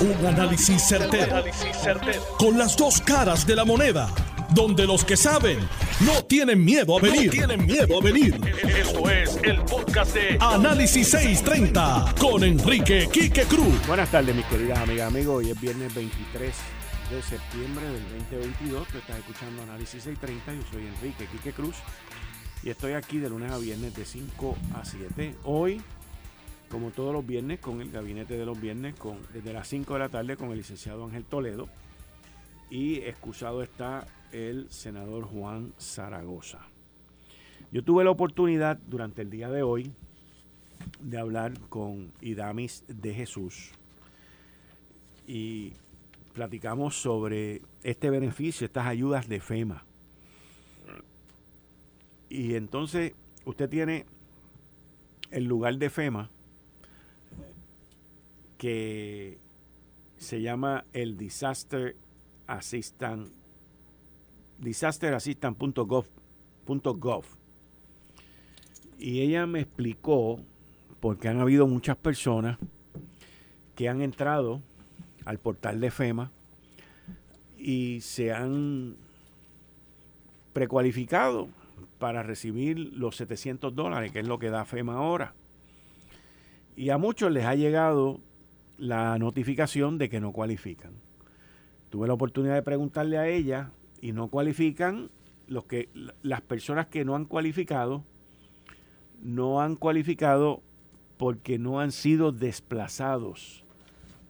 Un análisis certero, Con las dos caras de la moneda. Donde los que saben no tienen miedo a venir. tienen miedo a venir. Esto es el podcast de Análisis 630 con Enrique Quique Cruz. Buenas tardes, mis queridas amigas, amigos. Hoy es viernes 23 de septiembre del 2022. Tú estás escuchando Análisis 630. Yo soy Enrique Quique Cruz. Y estoy aquí de lunes a viernes de 5 a 7. Hoy como todos los viernes, con el gabinete de los viernes, con, desde las 5 de la tarde con el licenciado Ángel Toledo. Y excusado está el senador Juan Zaragoza. Yo tuve la oportunidad durante el día de hoy de hablar con Idamis de Jesús y platicamos sobre este beneficio, estas ayudas de FEMA. Y entonces usted tiene el lugar de FEMA que se llama el Disaster Assistant, disasterassistant.gov. Y ella me explicó, porque han habido muchas personas que han entrado al portal de FEMA y se han precualificado para recibir los 700 dólares, que es lo que da FEMA ahora. Y a muchos les ha llegado la notificación de que no cualifican. Tuve la oportunidad de preguntarle a ella y no cualifican los que las personas que no han cualificado no han cualificado porque no han sido desplazados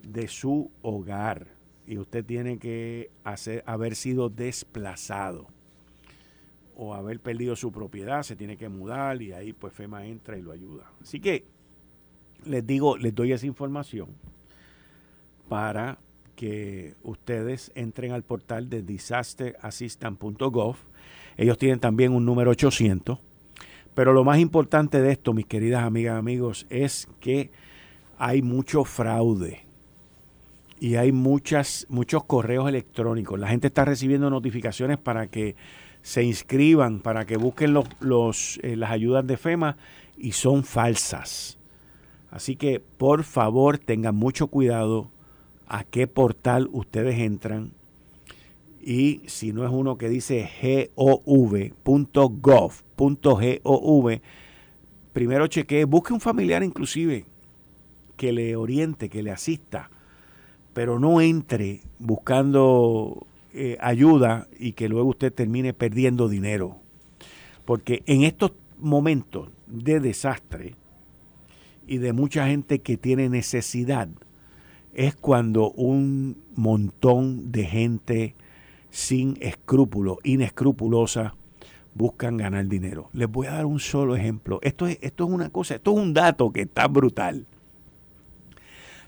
de su hogar y usted tiene que hacer, haber sido desplazado o haber perdido su propiedad, se tiene que mudar y ahí pues FEMA entra y lo ayuda. Así que les digo, les doy esa información para que ustedes entren al portal de disasterassistant.gov. Ellos tienen también un número 800. Pero lo más importante de esto, mis queridas amigas y amigos, es que hay mucho fraude y hay muchas, muchos correos electrónicos. La gente está recibiendo notificaciones para que se inscriban, para que busquen los, eh, las ayudas de FEMA y son falsas. Así que por favor tengan mucho cuidado a qué portal ustedes entran y si no es uno que dice gov.gov.gov, primero chequee, busque un familiar inclusive que le oriente, que le asista, pero no entre buscando eh, ayuda y que luego usted termine perdiendo dinero. Porque en estos momentos de desastre y de mucha gente que tiene necesidad, es cuando un montón de gente sin escrúpulos, inescrupulosa, buscan ganar dinero. Les voy a dar un solo ejemplo. Esto es, esto es una cosa, esto es un dato que está brutal.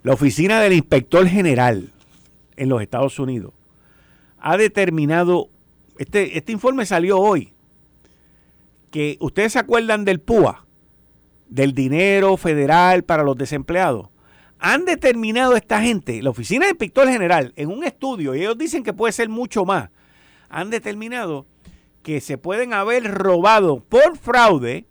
La oficina del inspector general en los Estados Unidos ha determinado, este, este informe salió hoy, que ustedes se acuerdan del PUA, del dinero federal para los desempleados han determinado esta gente, la Oficina del Inspector General, en un estudio, y ellos dicen que puede ser mucho más, han determinado que se pueden haber robado por fraude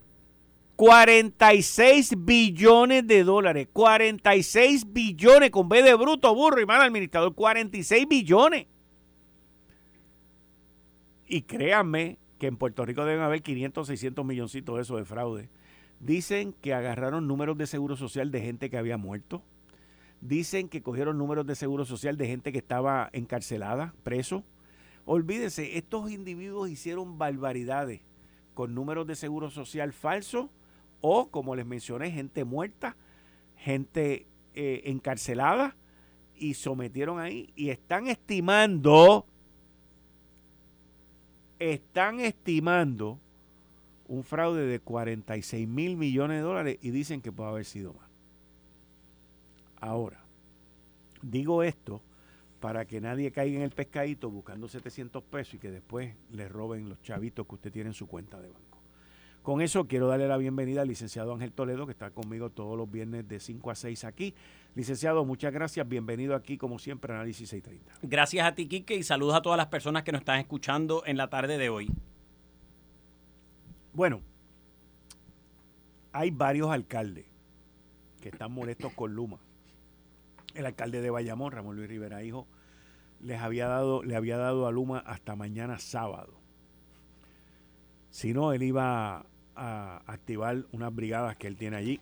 46 billones de dólares. 46 billones con B de bruto, burro y mal administrador. 46 billones. Y créanme que en Puerto Rico deben haber 500, 600 milloncitos de eso de fraude. Dicen que agarraron números de seguro social de gente que había muerto Dicen que cogieron números de seguro social de gente que estaba encarcelada, preso. Olvídense, estos individuos hicieron barbaridades con números de seguro social falsos o, como les mencioné, gente muerta, gente eh, encarcelada y sometieron ahí y están estimando, están estimando un fraude de 46 mil millones de dólares y dicen que puede haber sido más. Ahora, digo esto para que nadie caiga en el pescadito buscando 700 pesos y que después le roben los chavitos que usted tiene en su cuenta de banco. Con eso quiero darle la bienvenida al licenciado Ángel Toledo, que está conmigo todos los viernes de 5 a 6 aquí. Licenciado, muchas gracias. Bienvenido aquí, como siempre, a Análisis 630. Gracias a ti, Quique, y saludos a todas las personas que nos están escuchando en la tarde de hoy. Bueno, hay varios alcaldes que están molestos con Luma el alcalde de Bayamón, Ramón Luis Rivera Hijo, les había dado, le había dado a Luma hasta mañana sábado. Si no, él iba a activar unas brigadas que él tiene allí.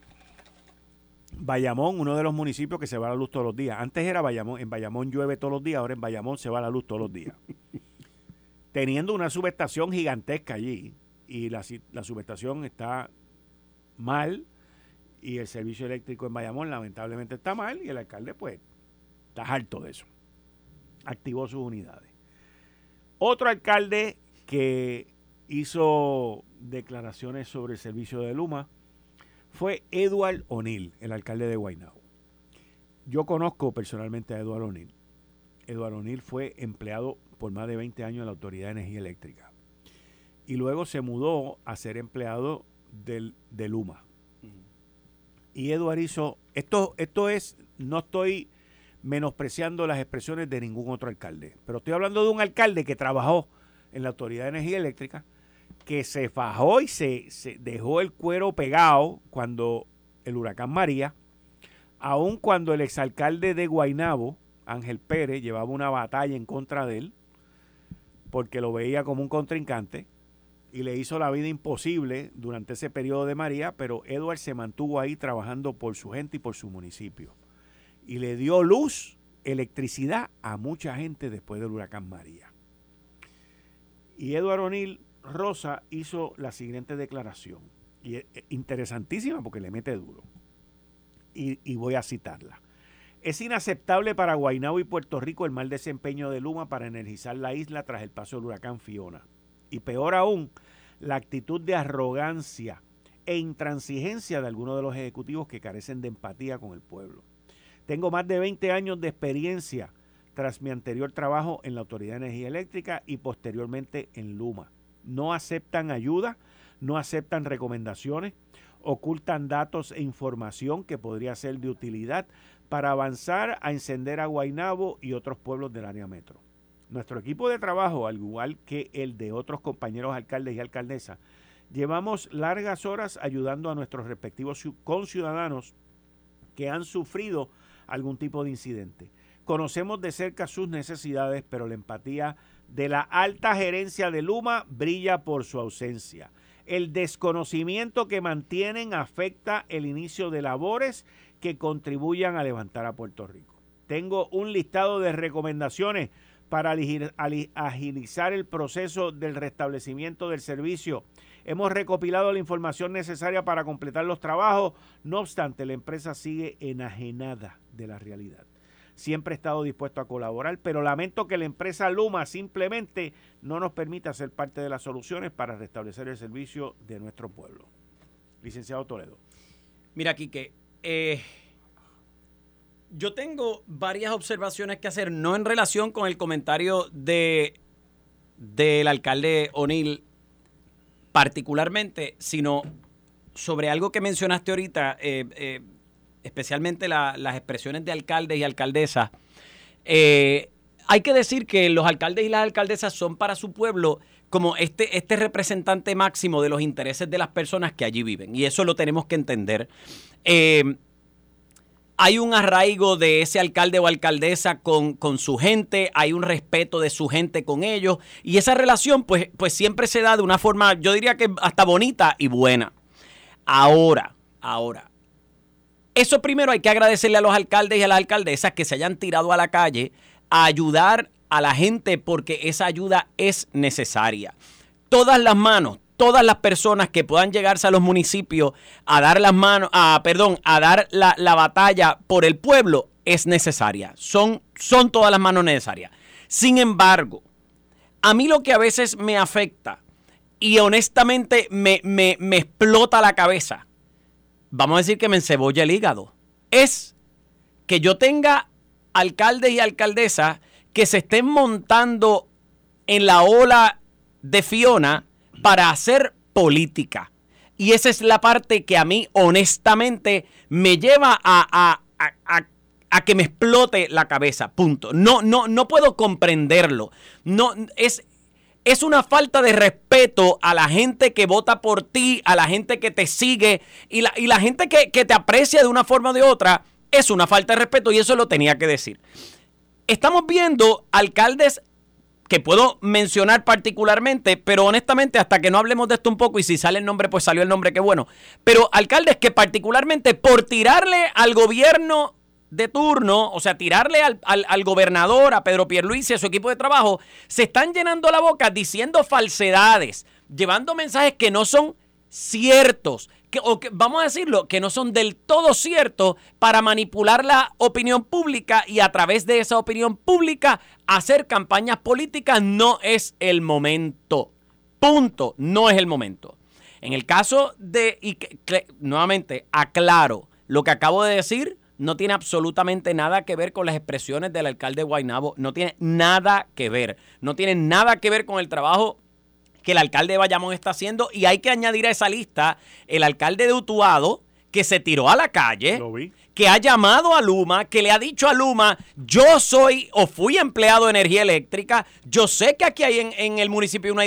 Bayamón, uno de los municipios que se va a la luz todos los días. Antes era Bayamón, en Bayamón llueve todos los días, ahora en Bayamón se va a la luz todos los días. Teniendo una subestación gigantesca allí y la, la subestación está mal y el servicio eléctrico en Bayamón lamentablemente está mal y el alcalde pues está harto de eso. Activó sus unidades. Otro alcalde que hizo declaraciones sobre el servicio de Luma fue Edward O'Neill, el alcalde de Guaynabo. Yo conozco personalmente a Edward O'Neill. Edward O'Neill fue empleado por más de 20 años en la Autoridad de Energía Eléctrica. Y luego se mudó a ser empleado del, de Luma. Y Edward hizo, esto, esto es, no estoy menospreciando las expresiones de ningún otro alcalde, pero estoy hablando de un alcalde que trabajó en la Autoridad de Energía Eléctrica, que se fajó y se, dejó el cuero pegado cuando el huracán María, aun cuando el exalcalde de Guainabo, Ángel Pérez, llevaba una batalla en contra de él, porque lo veía como un contrincante, y le hizo la vida imposible durante ese periodo de María, pero Edward se mantuvo ahí trabajando por su gente y por su municipio. Y le dio luz, electricidad a mucha gente después del huracán María. Y Edward O'Neill Rosa hizo la siguiente declaración, y es interesantísima porque le mete duro, y, y voy a citarla. Es inaceptable para Guaynabo y Puerto Rico el mal desempeño de Luma para energizar la isla tras el paso del huracán Fiona. Y peor aún, la actitud de arrogancia e intransigencia de algunos de los ejecutivos que carecen de empatía con el pueblo. Tengo más de 20 años de experiencia tras mi anterior trabajo en la Autoridad de Energía Eléctrica y posteriormente en Luma. No aceptan ayuda, no aceptan recomendaciones, ocultan datos e información que podría ser de utilidad para avanzar a encender a Guainabo y otros pueblos del área metro. Nuestro equipo de trabajo, al igual que el de otros compañeros alcaldes y alcaldesas, llevamos largas horas ayudando a nuestros respectivos conciudadanos que han sufrido algún tipo de incidente. Conocemos de cerca sus necesidades, pero la empatía de la alta gerencia de Luma brilla por su ausencia. El desconocimiento que mantienen afecta el inicio de labores que contribuyan a levantar a Puerto Rico. Tengo un listado de recomendaciones para agilizar el proceso del restablecimiento del servicio. Hemos recopilado la información necesaria para completar los trabajos, no obstante, la empresa sigue enajenada de la realidad. Siempre he estado dispuesto a colaborar, pero lamento que la empresa Luma simplemente no nos permita ser parte de las soluciones para restablecer el servicio de nuestro pueblo. Licenciado Toledo. Mira, Quique, eh, yo tengo varias observaciones que hacer, no en relación con el comentario de del alcalde O'Neill particularmente, sino sobre algo que mencionaste ahorita, eh, eh, especialmente las expresiones de alcaldes y alcaldesas. Eh, hay que decir que los alcaldes y las alcaldesas son para su pueblo como este, este representante máximo de los intereses de las personas que allí viven. Y eso lo tenemos que entender hay un arraigo de ese alcalde o alcaldesa con, con, su gente, hay un respeto de su gente con ellos y esa relación pues, pues siempre se da de una forma, yo diría que hasta bonita y buena. Ahora, ahora, eso primero hay que agradecerle a los alcaldes y a las alcaldesas que se hayan tirado a la calle a ayudar a la gente porque esa ayuda es necesaria. Todas las manos, todas las personas que puedan llegarse a los municipios a dar las manos, a, perdón, a dar la, batalla por el pueblo es necesaria. Son, son todas las manos necesarias. Sin embargo, a mí lo que a veces me afecta y honestamente me, me, me explota la cabeza, vamos a decir que me encebolla el hígado, es que yo tenga alcaldes y alcaldesas que se estén montando en la ola de Fiona para hacer política. Y esa es la parte que a mí honestamente me lleva a, que me explote la cabeza. Punto. No, no, no puedo comprenderlo. No, es, es una falta de respeto a la gente que vota por ti, a la gente que te sigue y la, y la gente que, que te aprecia de una forma o de otra. Es una falta de respeto y eso lo tenía que decir. Estamos viendo alcaldes que puedo mencionar particularmente, pero honestamente hasta que no hablemos de esto un poco y si sale el nombre, pues salió el nombre, qué bueno. Pero alcaldes que particularmente por tirarle al gobierno de turno, o sea, tirarle al, al, gobernador, a Pedro Pierluisi, a su equipo de trabajo, se están llenando la boca diciendo falsedades, llevando mensajes que no son ciertos, que, o que, vamos a decirlo, que no son del todo ciertos para manipular la opinión pública y a través de esa opinión pública hacer campañas políticas no es el momento. Punto, no es el momento. En el caso de, y nuevamente, aclaro, lo que acabo de decir no tiene absolutamente nada que ver con las expresiones del alcalde Guainabo, no tiene nada que ver, no tiene nada que ver con el trabajo que el alcalde de Bayamón está haciendo y hay que añadir a esa lista el alcalde de Utuado que se tiró a la calle, que ha llamado a Luma, que le ha dicho a Luma, yo soy o fui empleado de energía eléctrica, yo sé que aquí hay en, el municipio una,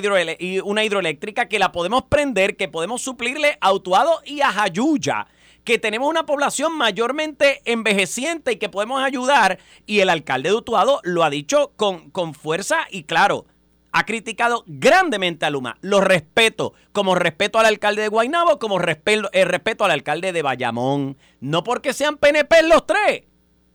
una hidroeléctrica que la podemos prender, que podemos suplirle a Utuado y a Jayuya que tenemos una población mayormente envejeciente y que podemos ayudar. Y el alcalde de Utuado lo ha dicho con, con fuerza y claro, ha criticado grandemente a Luma. Lo respeto, como respeto al alcalde de Guaynabo, como respeto, eh, respeto al alcalde de Bayamón. No porque sean PNP los tres.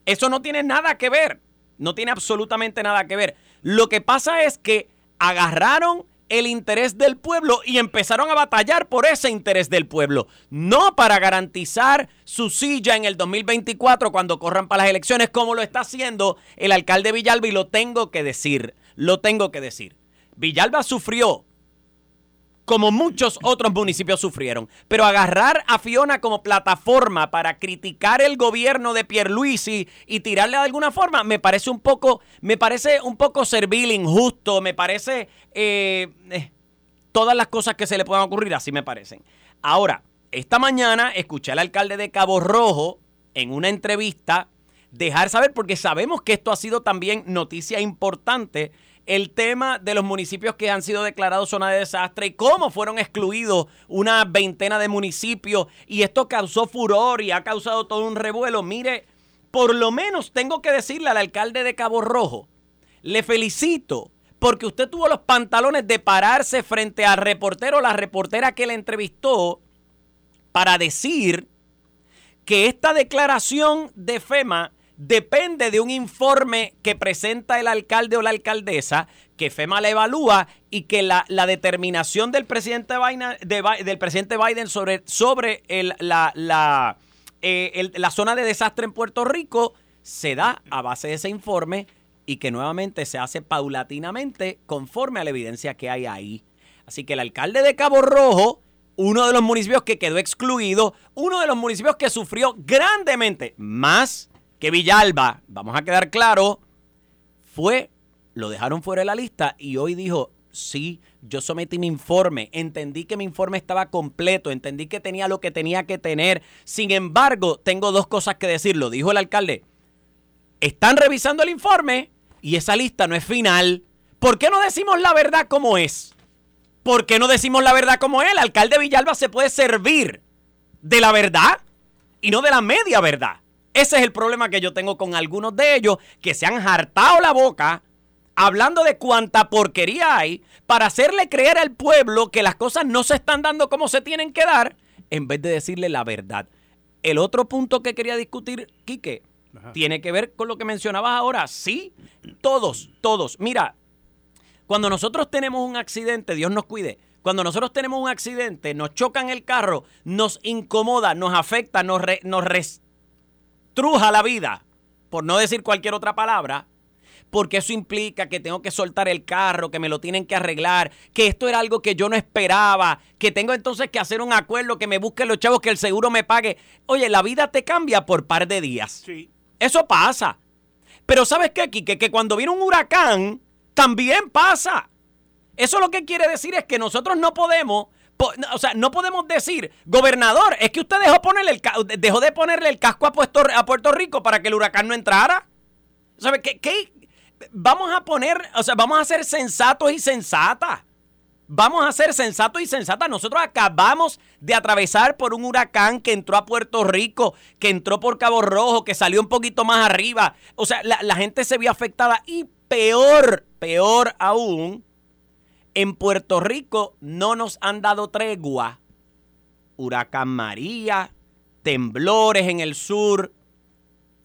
Eso no tiene nada que ver. No tiene absolutamente nada que ver. Lo que pasa es que agarraron el interés del pueblo y empezaron a batallar por ese interés del pueblo, no para garantizar su silla en el 2024 cuando corran para las elecciones como lo está haciendo el alcalde Villalba y lo tengo que decir, lo tengo que decir. Villalba sufrió como muchos otros municipios sufrieron. Pero agarrar a Fiona como plataforma para criticar el gobierno de Pierluisi y tirarle de alguna forma, me parece un poco, me parece un poco servil, injusto, me parece eh, eh, todas las cosas que se le puedan ocurrir, así me parecen. Ahora, esta mañana escuché al alcalde de Cabo Rojo en una entrevista dejar saber, porque sabemos que esto ha sido también noticia importante el tema de los municipios que han sido declarados zona de desastre y cómo fueron excluidos una veintena de municipios y esto causó furor y ha causado todo un revuelo. Mire, por lo menos tengo que decirle al alcalde de Cabo Rojo, le felicito porque usted tuvo los pantalones de pararse frente al reportero o la reportera que le entrevistó para decir que esta declaración de FEMA depende de un informe que presenta el alcalde o la alcaldesa, que FEMA la evalúa y que la, determinación del presidente, Biden, del presidente Biden sobre, sobre la, la, eh, la zona de desastre en Puerto Rico se da a base de ese informe y que nuevamente se hace paulatinamente conforme a la evidencia que hay ahí. Así que el alcalde de Cabo Rojo, uno de los municipios que quedó excluido, uno de los municipios que sufrió grandemente más que Villalba, vamos a quedar claro, fue, lo dejaron fuera de la lista y hoy dijo, sí, yo sometí mi informe, entendí que mi informe estaba completo, entendí que tenía lo que tenía que tener. Sin embargo, tengo dos cosas que decir, lo dijo el alcalde. Están revisando el informe y esa lista no es final. ¿Por qué no decimos la verdad como es? ¿Por qué no decimos la verdad como es? El alcalde Villalba se puede servir de la verdad y no de la media verdad. Ese es el problema que yo tengo con algunos de ellos que se han hartado la boca hablando de cuánta porquería hay para hacerle creer al pueblo que las cosas no se están dando como se tienen que dar en vez de decirle la verdad. El otro punto que quería discutir, Quique, tiene que ver con lo que mencionabas ahora. Sí, todos, todos. Mira, cuando nosotros tenemos un accidente, Dios nos cuide, cuando nosotros tenemos un accidente, nos chocan el carro, nos incomoda, nos afecta, nos, nos, truja la vida, por no decir cualquier otra palabra, porque eso implica que tengo que soltar el carro, que me lo tienen que arreglar, que esto era algo que yo no esperaba, que tengo entonces que hacer un acuerdo, que me busquen los chavos, que el seguro me pague. Oye, la vida te cambia por par de días. Sí. Eso pasa. Pero ¿sabes qué, Kike? Que cuando viene un huracán, también pasa. Eso lo que quiere decir es que nosotros no podemos o sea, no podemos decir, gobernador, es que usted dejó, ponerle el, dejó de ponerle el casco a Puerto, a Puerto Rico para que el huracán no entrara. ¿Sabe qué, Vamos a poner, o sea, vamos a ser sensatos y sensatas. Vamos a ser sensatos y sensatas. Nosotros acabamos de atravesar por un huracán que entró a Puerto Rico, que entró por Cabo Rojo, que salió un poquito más arriba. O sea, la, la gente se vio afectada y peor, peor aún, en Puerto Rico no nos han dado tregua. Huracán María, temblores en el sur,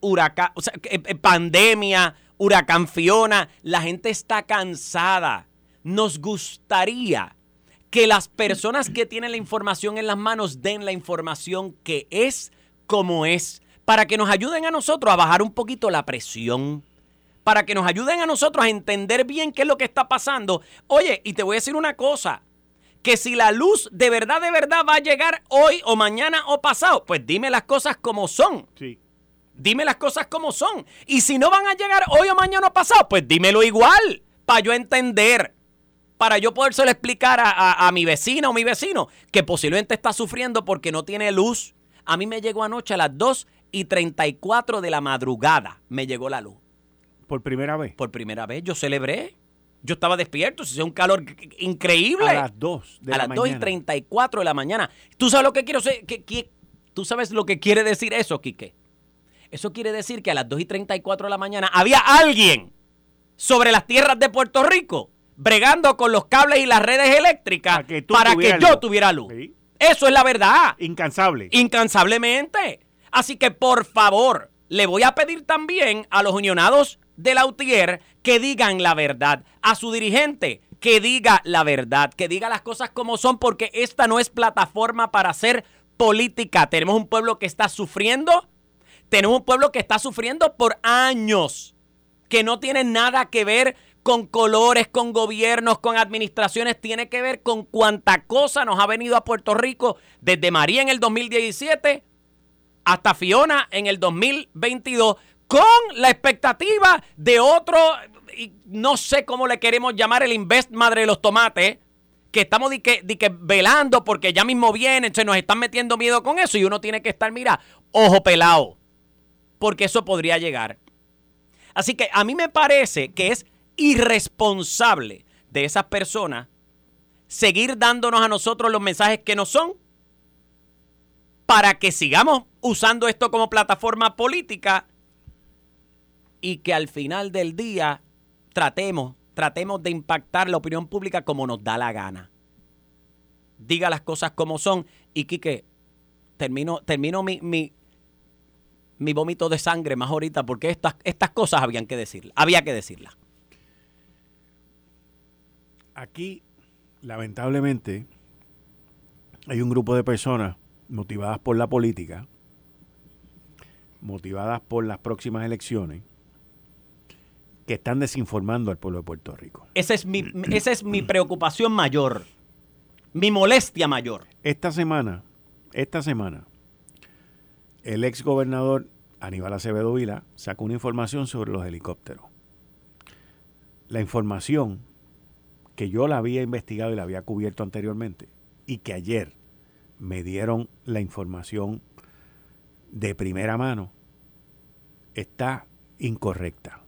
huracán, o sea, eh, eh, pandemia, huracán Fiona. La gente está cansada. Nos gustaría que las personas que tienen la información en las manos den la información que es como es, para que nos ayuden a nosotros a bajar un poquito la presión, para que nos ayuden a nosotros a entender bien qué es lo que está pasando. Oye, y te voy a decir una cosa, que si la luz de verdad, de verdad va a llegar hoy o mañana o pasado, pues dime las cosas como son. Sí. Dime las cosas como son. Y si no van a llegar hoy o mañana o pasado, pues dímelo igual, para yo entender, para yo podérselo explicar a, a mi vecina o mi vecino, que posiblemente está sufriendo porque no tiene luz. A mí me llegó anoche a las 2 y 34 de la madrugada, me llegó la luz. Por primera vez. Por primera vez, yo celebré. Yo estaba despierto, se hizo un calor increíble. A las 2 de a la las 2 y mañana. 34 de la mañana. ¿Tú sabes lo que quiero ser? que- ¿Tú sabes lo que quiere decir eso, Quique? Eso quiere decir que a las 2 y 34 de la mañana había alguien sobre las tierras de Puerto Rico bregando con los cables y las redes eléctricas Para que para que yo luz. tuviera luz. Sí. Eso es la verdad Incansable. incansablemente. Así que por favor, le voy a pedir también a los unionados de la UTIER que digan la verdad. A su dirigente que diga la verdad, que diga las cosas como son, porque esta no es plataforma para hacer política. Tenemos un pueblo que está sufriendo, tenemos un pueblo que está sufriendo por años, que no tiene nada que ver con colores, con gobiernos, con administraciones, tiene que ver con cuánta cosa nos ha venido a Puerto Rico desde María en el 2017 hasta Fiona en el 2022 con la expectativa de otro, no sé cómo le queremos llamar el Invest Madre de los Tomates, que estamos di que, di que velando porque ya mismo vienen, se nos están metiendo miedo con eso y uno tiene que estar, mira, ojo pelado, porque eso podría llegar. Así que a mí me parece que es irresponsable de esas personas seguir dándonos a nosotros los mensajes que no son para que sigamos usando esto como plataforma política y que al final del día tratemos, tratemos de impactar la opinión pública como nos da la gana. Diga las cosas como son y Quique, termino, termino mi, mi, mi vómito de sangre más ahorita porque estas, estas cosas habían que decirlas, había que decirlas. Aquí, lamentablemente, hay un grupo de personas motivadas por la política, motivadas por las próximas elecciones, que están desinformando al pueblo de Puerto Rico. Esa es mi, esa es mi preocupación mayor, mi molestia mayor. Esta semana, esta semana, el ex gobernador Aníbal Acevedo Vila sacó una información sobre los helicópteros. La información que yo la había investigado y la había cubierto anteriormente y que ayer me dieron la información de primera mano está incorrecta.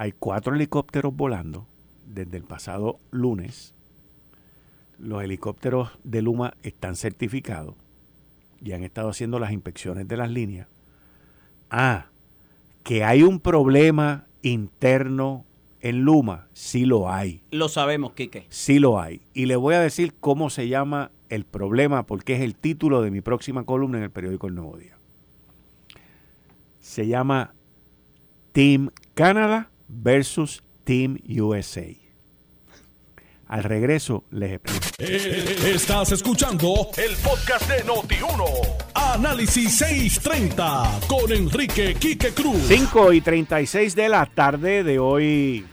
Hay cuatro helicópteros volando desde el pasado lunes los helicópteros de Luma están certificados y han estado haciendo las inspecciones de las líneas. Ah, que hay un problema interno en Luma, sí lo hay, Lo sabemos, Quique. sí lo hay. Y le voy a decir cómo se llama el problema, porque es el título de mi próxima columna en el periódico El Nuevo Día. Se llama Team Canada versus Team USA. Al regreso les explico. Eh, Estás escuchando el podcast de Noti1. Análisis 630 con Enrique Quique Cruz. 5 y 36 de la tarde de hoy,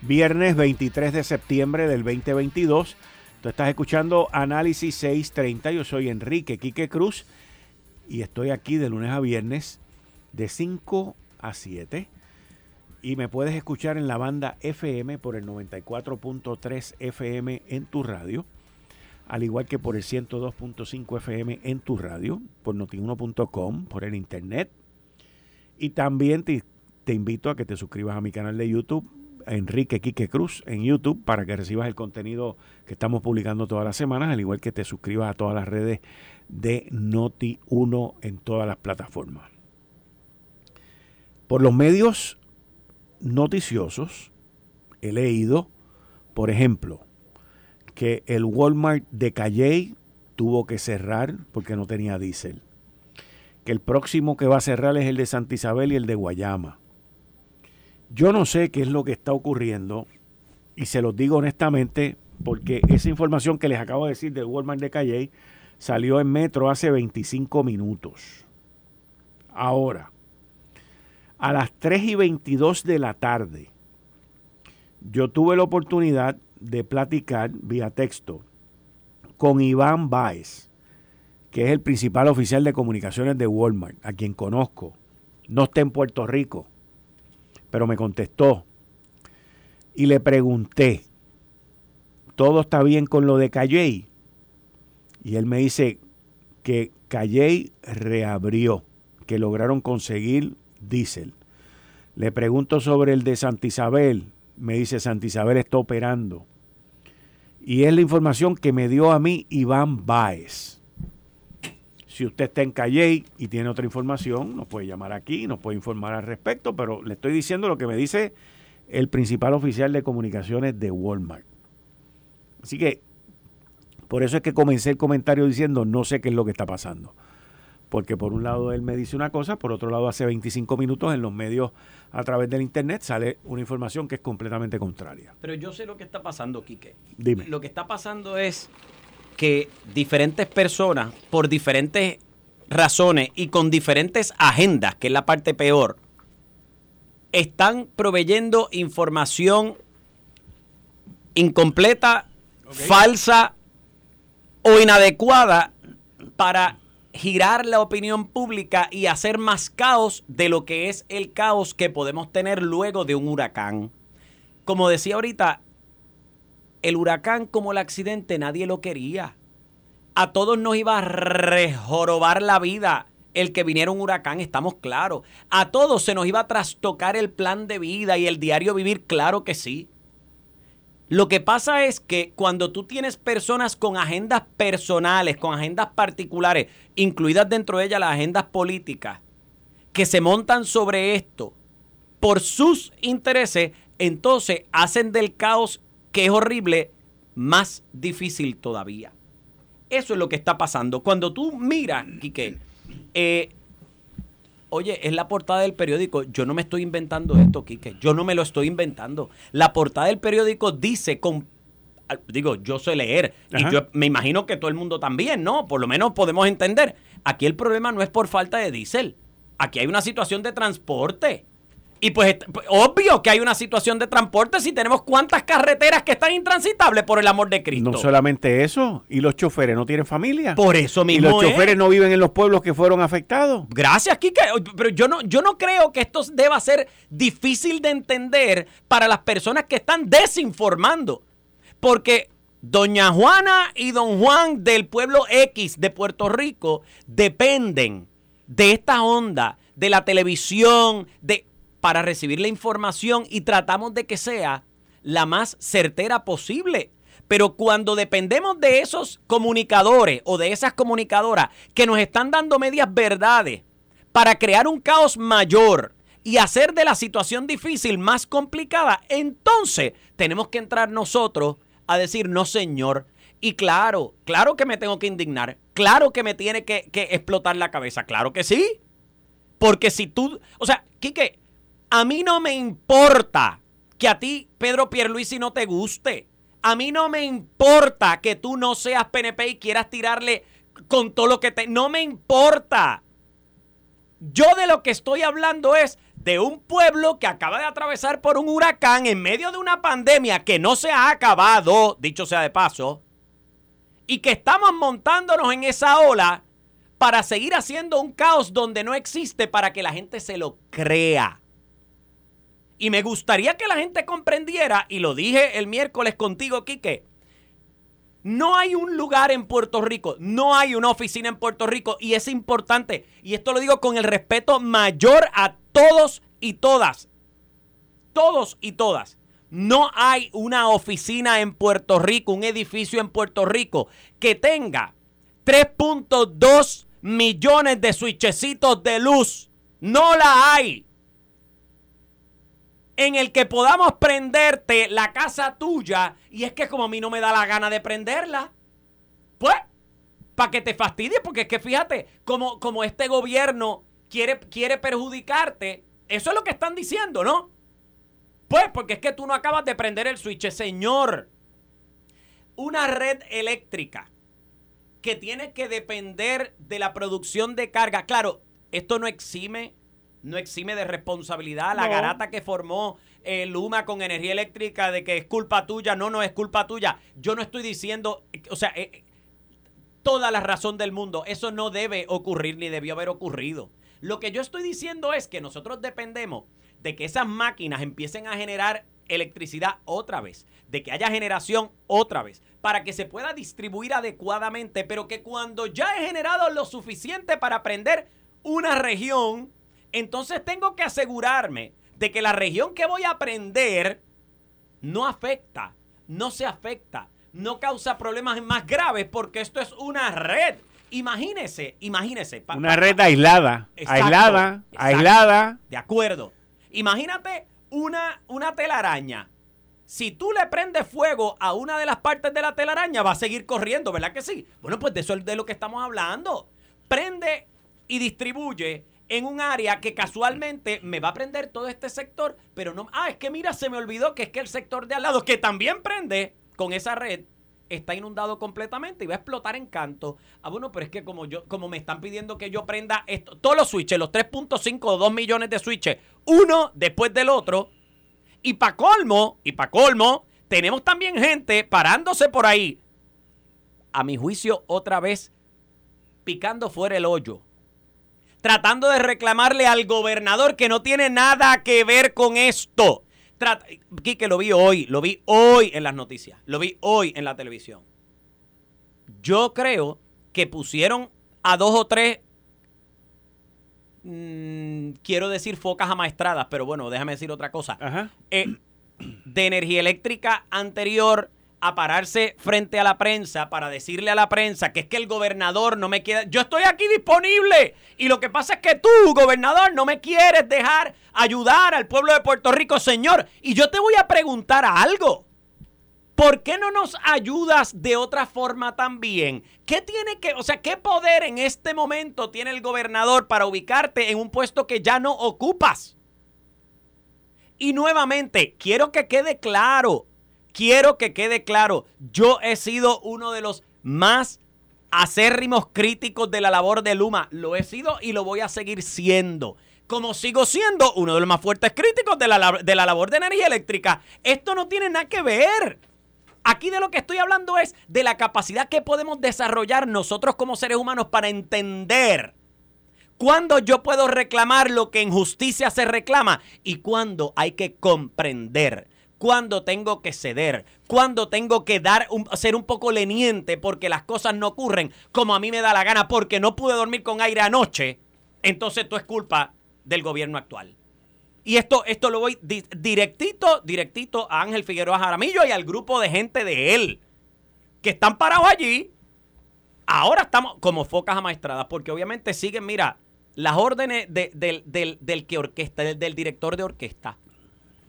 viernes 23 de septiembre del 2022. Tú estás escuchando Análisis 630. Yo soy Enrique Quique Cruz y estoy aquí de lunes a viernes de 5 a 7. Y me puedes escuchar en la banda FM por el 94.3 FM en tu radio, al igual que por el 102.5 FM en tu radio, por notiuno.com, por el internet. Y también te, te invito a que te suscribas a mi canal de YouTube, Enrique Quique Cruz en YouTube para que recibas el contenido que estamos publicando todas las semanas, al igual que te suscribas a todas las redes de Noti1 en todas las plataformas. Por los medios noticiosos he leído, por ejemplo, que el Walmart de Calley tuvo que cerrar porque no tenía diésel. Que el próximo que va a cerrar es el de Santa Isabel y el de Guayama. Yo no sé qué es lo que está ocurriendo y se los digo honestamente porque esa información que les acabo de decir del Walmart de Calley salió en Metro hace 25 minutos. Ahora, a las 3 y 22 de la tarde, yo tuve la oportunidad de platicar vía texto con Iván Baez, que es el principal oficial de comunicaciones de Walmart, a quien conozco. No está en Puerto Rico, pero me contestó. Y le pregunté, ¿todo está bien con lo de Calley? Y él me dice que Calley reabrió, que lograron conseguir diésel. Le pregunto sobre el de Santa Isabel. Me dice, Santa Isabel está operando. Y es la información que me dio a mí Iván Baez. Si usted está en Calle y tiene otra información, nos puede llamar aquí, nos puede informar al respecto, pero le estoy diciendo lo que me dice el principal oficial de comunicaciones de Walmart. Así que por eso es que comencé el comentario diciendo no sé qué es lo que está pasando porque por un lado él me dice una cosa, por otro lado hace 25 minutos en los medios a través del internet sale una información que es completamente contraria. Pero yo sé lo que está pasando, Quique. Dime. Lo que está pasando es que diferentes personas, por diferentes razones y con diferentes agendas, que es la parte peor, están proveyendo información incompleta, falsa o inadecuada para girar la opinión pública y hacer más caos de lo que es el caos que podemos tener luego de un huracán. Como decía ahorita, el huracán como el accidente nadie lo quería. A todos nos iba a rejorobar la vida el que viniera un huracán, estamos claros. A todos se nos iba a trastocar el plan de vida y el diario vivir, claro que sí. Lo que pasa es que cuando tú tienes personas con agendas personales, con agendas particulares, incluidas dentro de ellas las agendas políticas, que se montan sobre esto por sus intereses, entonces hacen del caos que es horrible más difícil todavía. Eso es lo que está pasando. Cuando tú miras, Quique, eh, Oye, es la portada del periódico. Yo no me estoy inventando esto, Quique. Yo no me lo estoy inventando. La portada del periódico dice con digo, yo sé leer y yo me imagino que todo el mundo también, ¿no? Por lo menos podemos entender. Aquí el problema no es por falta de diésel. Aquí hay una situación de transporte. Y pues, pues, obvio que hay una situación de transporte si tenemos cuántas carreteras que están intransitables por el amor de Cristo. No solamente eso, y los choferes no tienen familia. Por eso mismo. Y los choferes no viven en los pueblos que fueron afectados. Gracias, Kike. Pero yo no, yo no creo que esto deba ser difícil de entender para las personas que están desinformando. Porque Doña Juana y Don Juan del pueblo X de Puerto Rico dependen de esta onda, de la televisión, de para recibir la información y tratamos de que sea la más certera posible. Pero cuando dependemos de esos comunicadores o de esas comunicadoras que nos están dando medias verdades para crear un caos mayor y hacer de la situación difícil más complicada, entonces tenemos que entrar nosotros a decir, no señor. Y claro, claro que me tengo que indignar, claro que me tiene que, que explotar la cabeza, claro que sí. Porque si tú, o sea, Quique, a mí no me importa que a ti, Pedro Pierluisi, no te guste. A mí no me importa que tú no seas PNP y quieras tirarle con todo lo que te... No me importa. Yo de lo que estoy hablando es de un pueblo que acaba de atravesar por un huracán en medio de una pandemia que no se ha acabado, dicho sea de paso, y que estamos montándonos en esa ola para seguir haciendo un caos donde no existe para que la gente se lo crea. Y me gustaría que la gente comprendiera, y lo dije el miércoles contigo, Quique, no hay un lugar en Puerto Rico, no hay una oficina en Puerto Rico, y es importante, y esto lo digo con el respeto mayor a todos y todas, todos y todas, No hay una oficina en Puerto Rico, un edificio en Puerto Rico que tenga 3.2 millones de switchecitos de luz. No la hay. En el que podamos prenderte la casa tuya y es que como a mí no me da la gana de prenderla. Pues, para que te fastidie, porque es que fíjate, como, como este gobierno quiere, quiere perjudicarte, eso es lo que están diciendo, ¿no? Pues porque es que tú no acabas de prender el switch, señor. Una red eléctrica que tiene que depender de la producción de carga. Claro, esto no exime, no exime de responsabilidad la garata que formó el eh, Luma con energía eléctrica de que es culpa tuya. No, no es culpa tuya. Yo no estoy diciendo, o sea, eh, toda la razón del mundo. Eso no debe ocurrir ni debió haber ocurrido. Lo que yo estoy diciendo es que nosotros dependemos de que esas máquinas empiecen a generar electricidad otra vez, de que haya generación otra vez, para que se pueda distribuir adecuadamente, pero que cuando ya he generado lo suficiente para prender una región, entonces tengo que asegurarme de que la región que voy a prender no afecta, no se afecta, no causa problemas más graves porque esto es una red. Imagínese, imagínese. una red aislada, aislada, aislada. De acuerdo. Imagínate una, una telaraña. Si tú le prendes fuego a una de las partes de la telaraña, va a seguir corriendo, ¿verdad que sí? Bueno, pues de eso es de lo que estamos hablando. Prende y distribuye en un área que casualmente me va a prender todo este sector, pero no. Ah, es que mira, se me olvidó que es que el sector de al lado, que también prende con esa red, está inundado completamente y va a explotar en canto. Ah, bueno, pero es que como yo, como me están pidiendo que yo prenda esto, todos los switches, los 3.5 o 2 millones de switches, uno después del otro. Y para colmo, y para colmo, tenemos también gente parándose por ahí. A mi juicio, otra vez, picando fuera el hoyo. Tratando de reclamarle al gobernador que no tiene nada que ver con esto. Quique, lo vi hoy, lo vi hoy en las noticias, lo vi hoy en la televisión. Yo creo que pusieron a dos o tres, mm, quiero decir focas amaestradas, pero bueno, déjame decir otra cosa. Eh, de energía eléctrica anterior a pararse frente a la prensa para decirle a la prensa que es que el gobernador no me queda. Yo estoy aquí disponible. Y lo que pasa es que tú, gobernador, no me quieres dejar ayudar al pueblo de Puerto Rico, señor. Y yo te voy a preguntar algo. ¿Por qué no nos ayudas de otra forma también? ¿Qué tiene que, o sea, qué poder en este momento tiene el gobernador para ubicarte en un puesto que ya no ocupas? Y nuevamente, quiero que quede claro, quiero que quede claro, yo he sido uno de los más acérrimos críticos de la labor de Luma. Lo he sido y lo voy a seguir siendo. Como sigo siendo uno de los más fuertes críticos de la, de la labor de energía eléctrica. Esto no tiene nada que ver. Aquí de lo que estoy hablando es de la capacidad que podemos desarrollar nosotros como seres humanos para entender cuándo yo puedo reclamar lo que en justicia se reclama y cuándo hay que comprender cuándo tengo que ceder, cuándo tengo que dar ser un poco leniente porque las cosas no ocurren como a mí me da la gana porque no pude dormir con aire anoche, entonces esto es culpa del gobierno actual. Y esto, esto lo voy directito, directito a Ángel Figueroa Jaramillo y al grupo de gente de él, que están parados allí. Ahora estamos como focas amaestradas, porque obviamente siguen, mira, las órdenes del, que orquesta, del director de orquesta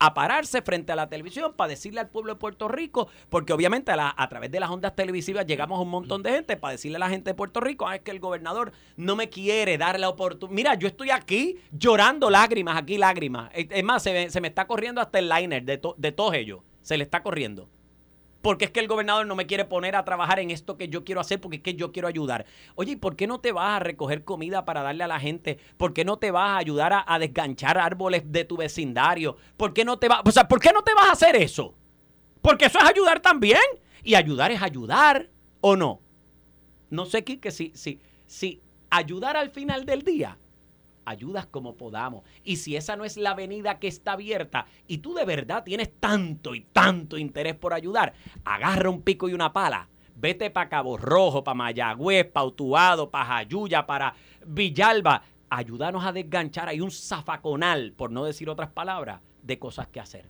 a pararse frente a la televisión para decirle al pueblo de Puerto Rico, porque obviamente a, través de las ondas televisivas llegamos a un montón de gente para decirle a la gente de Puerto Rico, ah, es que el gobernador no me quiere dar la oportunidad. Mira, yo estoy aquí llorando lágrimas, aquí lágrimas. Es más, se me, se me está corriendo hasta el liner de, de todos ellos. Se le está corriendo porque es que el gobernador no me quiere poner a trabajar en esto que yo quiero hacer porque es que yo quiero ayudar. Oye, ¿y por qué no te vas a recoger comida para darle a la gente? ¿Por qué no te vas a ayudar a, desganchar árboles de tu vecindario? ¿Por qué no te vas, o sea, ¿por qué no te vas a hacer eso? Porque eso es ayudar también. Y ayudar es ayudar, ¿o no? No sé, que si, si, si ayudar al final del día ayudas como podamos. Y si esa no es la avenida que está abierta y tú de verdad tienes tanto y tanto interés por ayudar, agarra un pico y una pala. Vete para Cabo Rojo, para Mayagüez, para Utuado, para Jayuya, para Villalba. Ayúdanos a desganchar. Hay un zafaconal, por no decir otras palabras, de cosas que hacer.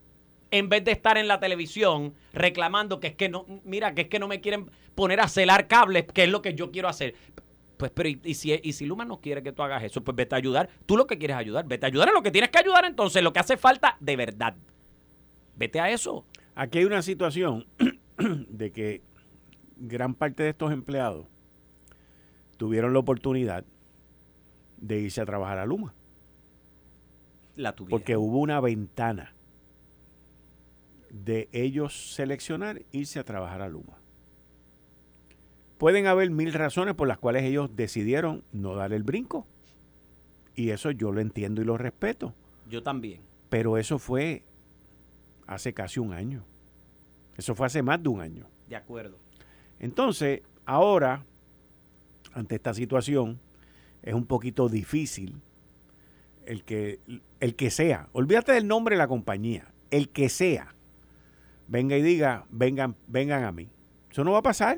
en vez de estar en la televisión reclamando que es que no, mira, que es que no me quieren poner a celar cables, que es lo que yo quiero hacer. Pues, pero y, si, y si Luma no quiere que tú hagas eso, pues vete a ayudar. Tú lo que quieres ayudar, vete a ayudar en lo que tienes que ayudar entonces, lo que hace falta de verdad. Vete a eso. Aquí hay una situación de que gran parte de estos empleados tuvieron la oportunidad de irse a trabajar a Luma. La tuvieron. Porque hubo una ventana de ellos seleccionar irse a trabajar a Luma. Pueden haber mil razones por las cuales ellos decidieron no dar el brinco. Y eso yo lo entiendo y lo respeto. Yo también. Pero eso fue hace casi un año. Eso fue hace más de un año. De acuerdo. Entonces, ahora, ante esta situación, es un poquito difícil el que, el que sea, olvídate del nombre de la compañía, el que sea, venga y diga, vengan, vengan a mí. Eso no va a pasar.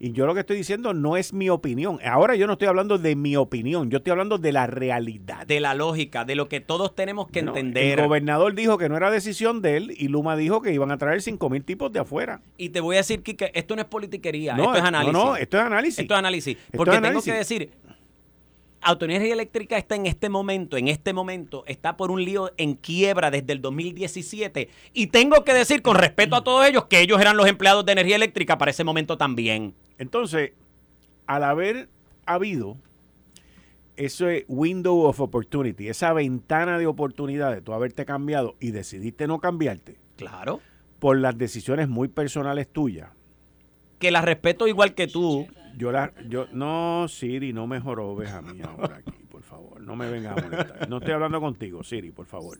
Y yo lo que estoy diciendo no es mi opinión. Ahora yo no estoy hablando de mi opinión, yo estoy hablando de la realidad. De la lógica, de lo que todos tenemos que entender. El gobernador dijo que no era decisión de él y Luma dijo que iban a traer 5 mil tipos de afuera. Y te voy a decir, que esto no es politiquería, esto es análisis. No, no, esto es análisis. Esto es análisis. Porque tengo que decir, Autoenergia Eléctrica está en este momento, en este momento, está por un lío en quiebra desde el 2017. Y tengo que decir, con respeto a todos ellos, que ellos eran los empleados de energía eléctrica para ese momento también. Entonces, al haber habido ese window of opportunity, esa ventana de oportunidad de tú haberte cambiado y decidiste no cambiarte. Claro. Por las decisiones muy personales tuyas. Que las respeto igual que tú. Yo la, yo, no, Siri, no me jorobes a mí ahora aquí, por favor. No me vengas a molestar. No estoy hablando contigo, Siri, por favor.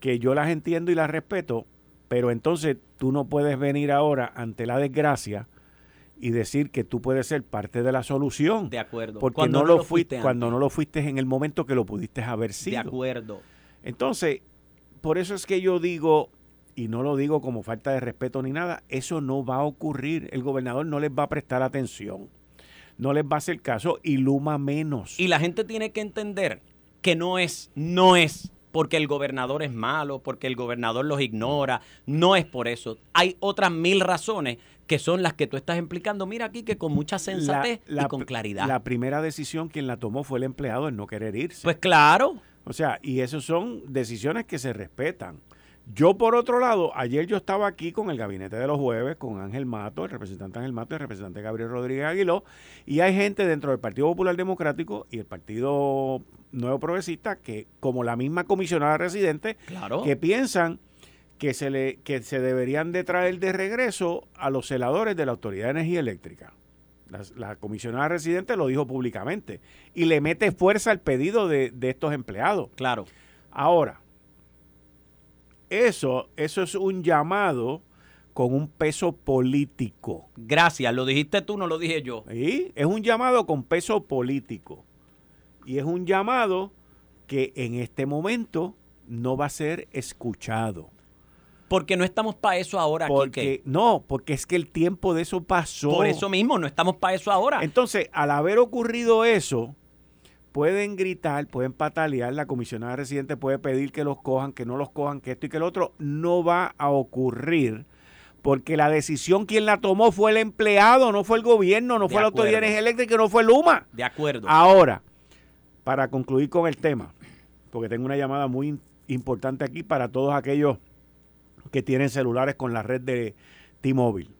Que yo las entiendo y las respeto, pero entonces tú no puedes venir ahora ante la desgracia y decir que tú puedes ser parte de la solución. De acuerdo. Porque cuando no, lo fuiste, cuando no lo fuiste en el momento que lo pudiste haber sido. De acuerdo. Entonces, por eso es que yo digo, y no lo digo como falta de respeto ni nada, eso no va a ocurrir. El gobernador no les va a prestar atención. No les va a hacer caso y Luma menos. Y la gente tiene que entender que no es, no es porque el gobernador es malo, porque el gobernador los ignora, no es por eso. Hay otras mil razones que son las que tú estás implicando. Mira aquí que con mucha sensatez y con claridad. La primera decisión quien la tomó fue el empleado en no querer irse. Pues claro. O sea, y esas son decisiones que se respetan. Yo, por otro lado, ayer yo estaba aquí con el gabinete de los jueves, con Ángel Mato, el representante Ángel Mato, el representante Gabriel Rodríguez Aguiló, y hay gente dentro del Partido Popular Democrático y el Partido Nuevo Progresista que, como la misma comisionada residente, que piensan que se, le, que se deberían de traer de regreso a los celadores de la Autoridad de Energía Eléctrica. La, comisionada residente lo dijo públicamente y le mete fuerza al pedido de, estos empleados. Claro. Ahora, eso, eso es un llamado con un peso político. Gracias, lo dijiste tú, no lo dije yo. Sí, es un llamado con peso político. Y es un llamado que en este momento no va a ser escuchado. Porque no estamos para eso ahora. Porque, no, porque es que el tiempo de eso pasó. Por eso mismo, no estamos para eso ahora. Entonces, al haber ocurrido eso, pueden gritar, pueden patalear, la comisionada residente puede pedir que los cojan, que no los cojan, que esto y que el otro. No va a ocurrir porque la decisión quien la tomó fue el empleado, no fue el gobierno, no fue la Autoridad de Energía Eléctrica, no fue Luma. De acuerdo. Ahora, para concluir con el tema, porque tengo una llamada muy importante aquí para todos aquellos que tienen celulares con la red de T-Mobile.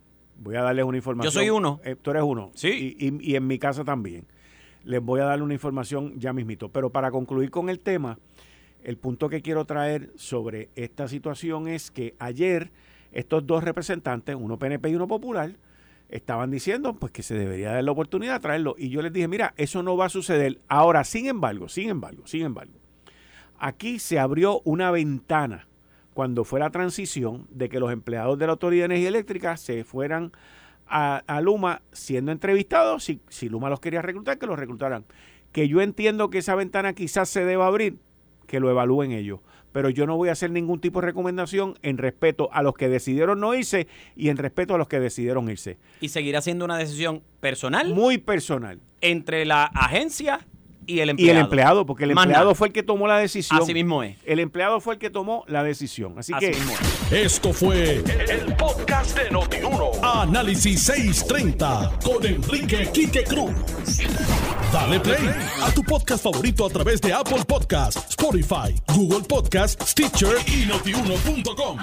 Voy a darles una información. Yo soy uno. Eh, tú eres uno. Sí. Y, en mi casa también. Les voy a darle una información ya mismito. Pero para concluir con el tema, el punto que quiero traer sobre esta situación es que ayer estos dos representantes, uno PNP y uno popular, estaban diciendo pues que se debería dar la oportunidad de traerlo. Y yo les dije, mira, eso no va a suceder. Ahora, sin embargo, sin embargo, sin embargo, aquí se abrió una ventana cuando fue la transición de que los empleados de la Autoridad de Energía Eléctrica se fueran a, Luma siendo entrevistados, si, si Luma los quería reclutar, que los reclutaran. Que yo entiendo que esa ventana quizás se deba abrir, que lo evalúen ellos. Pero yo no voy a hacer ningún tipo de recomendación en respeto a los que decidieron no irse y en respeto a los que decidieron irse. ¿Y seguirá siendo una decisión personal? Muy personal. Entre la agencia y el empleado. Y el empleado, porque el empleado fue el que tomó la decisión. Así mismo es. El empleado fue el que tomó la decisión. Así, que. Esto fue el, podcast de Notiuno. Análisis 630 con Enrique Quique Cruz. Dale play a tu podcast favorito a través de Apple Podcasts, Spotify, Google Podcasts, Stitcher y notiuno.com.